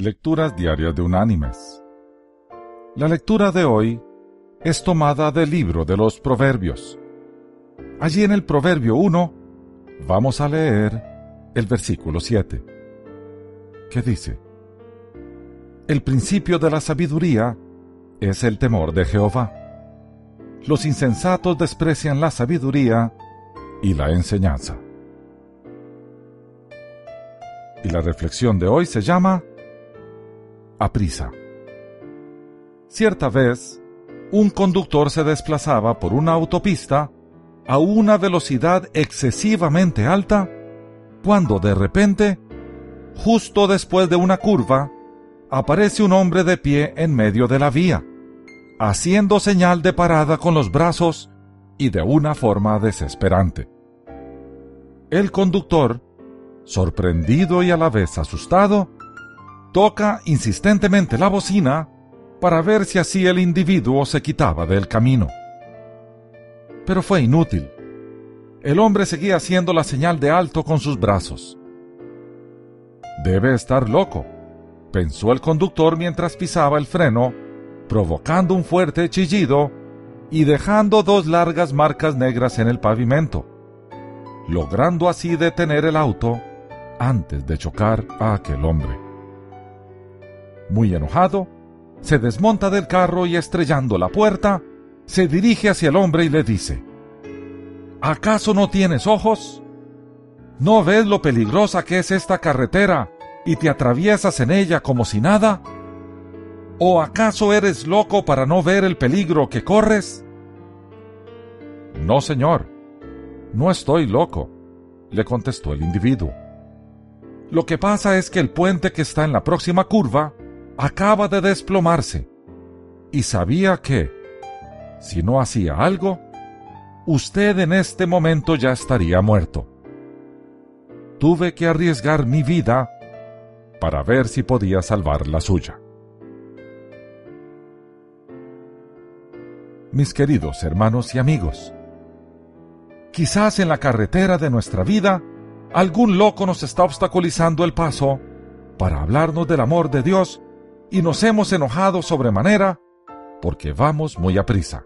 Lecturas Diarias de Unánimes. La lectura de hoy es tomada del libro de los Proverbios. Allí en el Proverbio 1 vamos a leer el versículo 7, que dice, El principio de la sabiduría es el temor de Jehová. Los insensatos desprecian la sabiduría y la enseñanza. Y la reflexión de hoy se llama A prisa. Cierta vez, un conductor se desplazaba por una autopista a una velocidad excesivamente alta cuando de repente, justo después de una curva, aparece un hombre de pie en medio de la vía, haciendo señal de parada con los brazos y de una forma desesperante. El conductor, sorprendido y a la vez asustado, toca insistentemente la bocina para ver si así el individuo se quitaba del camino. Pero fue inútil. El hombre seguía haciendo la señal de alto con sus brazos. Debe estar loco, pensó el conductor mientras pisaba el freno, provocando un fuerte chillido y dejando dos largas marcas negras en el pavimento logrando así detener el auto antes de chocar a aquel hombre. Muy enojado, se desmonta del carro y estrellando la puerta, se dirige hacia el hombre y le dice, ¿Acaso no tienes ojos? ¿No ves lo peligrosa que es esta carretera y te atraviesas en ella como si nada? ¿O acaso eres loco para no ver el peligro que corres? No, señor, no estoy loco, le contestó el individuo. Lo que pasa es que el puente que está en la próxima curva acaba de desplomarse y sabía que, si no hacía algo, usted en este momento ya estaría muerto. Tuve que arriesgar mi vida para ver si podía salvar la suya. Mis queridos hermanos y amigos, Quizás en la carretera de nuestra vida, algún loco nos está obstaculizando el paso para hablarnos del amor de Dios y nos hemos enojado sobremanera porque vamos muy a prisa.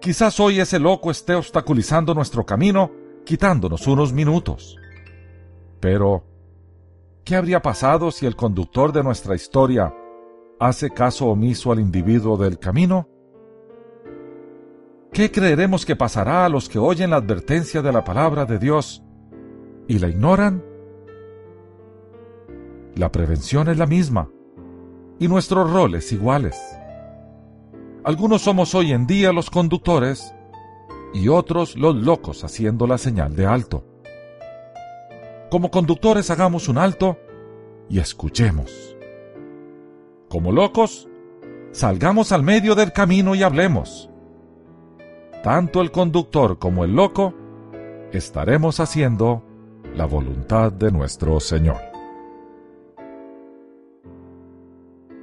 Quizás hoy ese loco esté obstaculizando nuestro camino, quitándonos unos minutos. Pero, ¿qué habría pasado si el conductor de nuestra historia hace caso omiso al individuo del camino? ¿Qué creeremos que pasará a los que oyen la advertencia de la palabra de Dios y la ignoran? La prevención es la misma y nuestros roles iguales. Algunos somos hoy en día los conductores y otros los locos haciendo la señal de alto. Como conductores hagamos un alto y escuchemos. Como locos, salgamos al medio del camino y hablemos tanto el conductor como el loco, estaremos haciendo la voluntad de nuestro Señor.